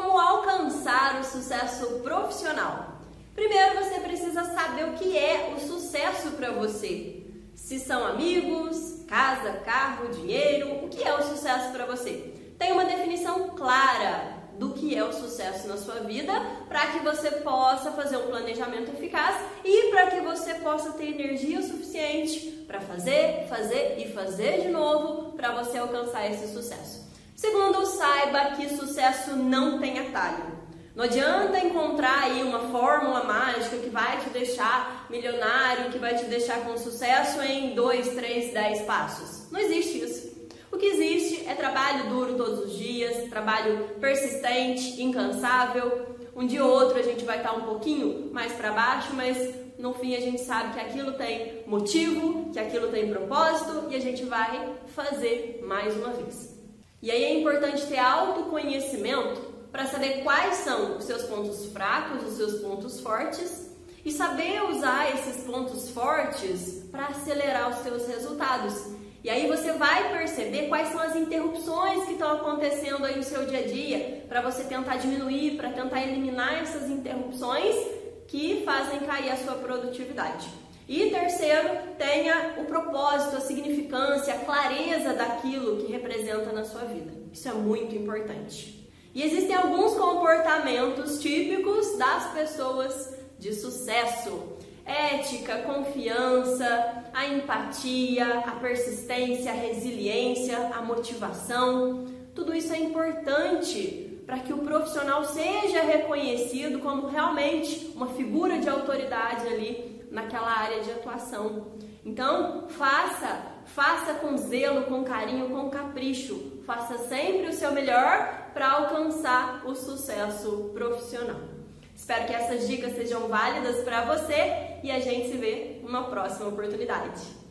Como alcançar o sucesso profissional? Primeiro você precisa saber o que é o sucesso para você. Se são amigos, casa, carro, dinheiro, o que é o sucesso para você? Tem uma definição clara do que é o sucesso na sua vida, para que você possa fazer um planejamento eficaz e para que você possa ter energia suficiente para fazer, fazer e fazer de novo para você alcançar esse sucesso. Segundo, saiba que sucesso não tem atalho. Não adianta encontrar aí uma fórmula mágica que vai te deixar milionário, que vai te deixar com sucesso em 2, 3, 10 passos. Não existe isso. O que existe é trabalho duro todos os dias, trabalho persistente, incansável. Um dia ou outro a gente vai estar um pouquinho mais para baixo, mas no fim a gente sabe que aquilo tem motivo, que aquilo tem propósito e a gente vai fazer mais uma vez. E aí é importante ter autoconhecimento para saber quais são os seus pontos fracos, os seus pontos fortes e saber usar esses pontos fortes para acelerar os seus resultados. E aí você vai perceber quais são as interrupções que estão acontecendo aí no seu dia a dia, para você tentar diminuir, para tentar eliminar essas interrupções que fazem cair a sua produtividade. E terceiro, tenha o propósito, a significância, a clareza daquilo que representa na sua vida. Isso é muito importante. E existem alguns comportamentos típicos das pessoas de sucesso. Ética, confiança, a empatia, a persistência, a resiliência, a motivação. Tudo isso é importante para que o profissional seja reconhecido como realmente uma figura de autoridade ali naquela área de atuação. Então, faça, faça com zelo, com carinho, com capricho. Faça sempre o seu melhor para alcançar o sucesso profissional. Espero que essas dicas sejam válidas para você e a gente se vê numa próxima oportunidade.